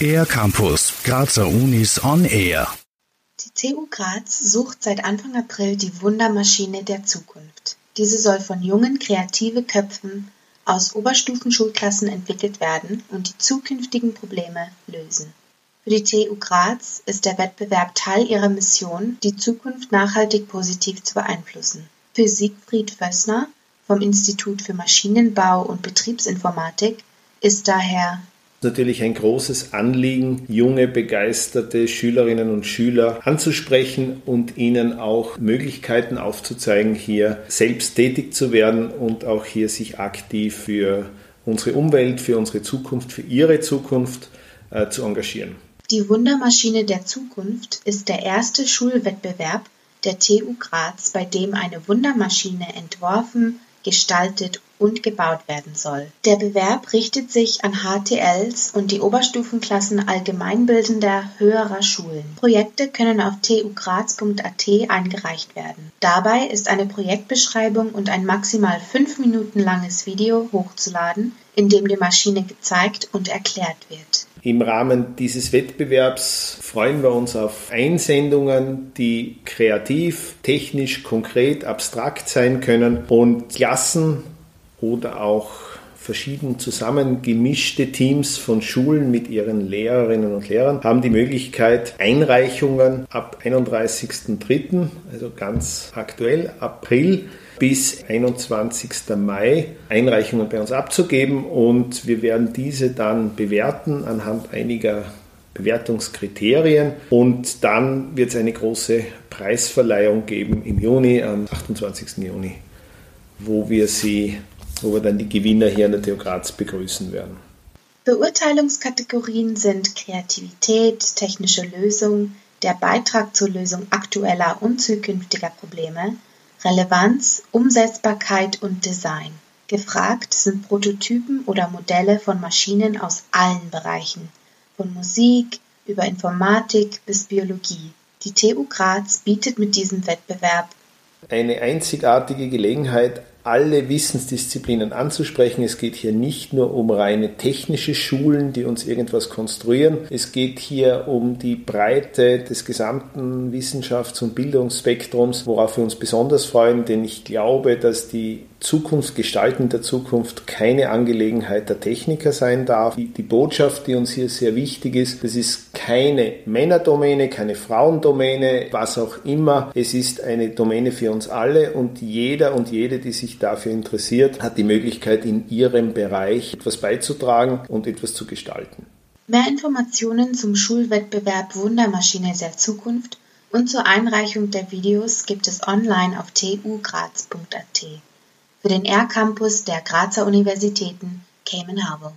Air Campus, Grazer Unis on Air. Die TU Graz sucht seit Anfang April die Wundermaschine der Zukunft. Diese soll von jungen, kreative Köpfen aus Oberstufenschulklassen entwickelt werden und die zukünftigen Probleme lösen. Für die TU Graz ist der Wettbewerb Teil ihrer Mission, die Zukunft nachhaltig positiv zu beeinflussen. Für Siegfried Vössner vom Institut für Maschinenbau und Betriebsinformatik ist daher natürlich ein großes Anliegen, junge, begeisterte Schülerinnen und Schüler anzusprechen und ihnen auch Möglichkeiten aufzuzeigen, hier selbst tätig zu werden und auch hier sich aktiv für unsere Umwelt, für unsere Zukunft, für ihre Zukunft äh, zu engagieren. Die Wundermaschine der Zukunft ist der erste Schulwettbewerb der TU Graz, bei dem eine Wundermaschine entworfen, gestaltet und gebaut werden soll. Der Bewerb richtet sich an HTLs und die Oberstufenklassen allgemeinbildender höherer Schulen. Projekte können auf tugraz.at eingereicht werden. Dabei ist eine Projektbeschreibung und ein maximal fünf Minuten langes Video hochzuladen, in dem die Maschine gezeigt und erklärt wird. Im Rahmen dieses Wettbewerbs freuen wir uns auf Einsendungen, die kreativ, technisch, konkret, abstrakt sein können und Klassen oder auch verschieden zusammengemischte Teams von Schulen mit ihren Lehrerinnen und Lehrern haben die Möglichkeit, Einreichungen ab 31.03., also ganz aktuell, April, bis 21. Mai Einreichungen bei uns abzugeben und wir werden diese dann bewerten anhand einiger Bewertungskriterien und dann wird es eine große Preisverleihung geben im Juni, am 28. Juni, wo wir sie, wo wir dann die Gewinner hier an der TU Graz begrüßen werden. Beurteilungskategorien sind Kreativität, technische Lösung, der Beitrag zur Lösung aktueller und zukünftiger Probleme, Relevanz, Umsetzbarkeit und Design. Gefragt sind Prototypen oder Modelle von Maschinen aus allen Bereichen, von Musik über Informatik bis Biologie. Die TU Graz bietet mit diesem Wettbewerb eine einzigartige Gelegenheit, alle Wissensdisziplinen anzusprechen. Es geht hier nicht nur um reine technische Schulen, die uns irgendwas konstruieren. Es geht hier um die Breite des gesamten Wissenschafts- und Bildungsspektrums, worauf wir uns besonders freuen, denn ich glaube, dass die Zukunft gestalten der Zukunft keine Angelegenheit der Techniker sein darf. Die, Botschaft, die uns hier sehr wichtig ist, das ist keine Männerdomäne, keine Frauendomäne, was auch immer. Es ist eine Domäne für uns alle und jeder und jede, die sich dafür interessiert, hat die Möglichkeit, in ihrem Bereich etwas beizutragen und etwas zu gestalten. Mehr Informationen zum Schulwettbewerb Wundermaschine der Zukunft und zur Einreichung der Videos gibt es online auf tugraz.at für den R-Campus der Grazer Universitäten Cayman Harbor.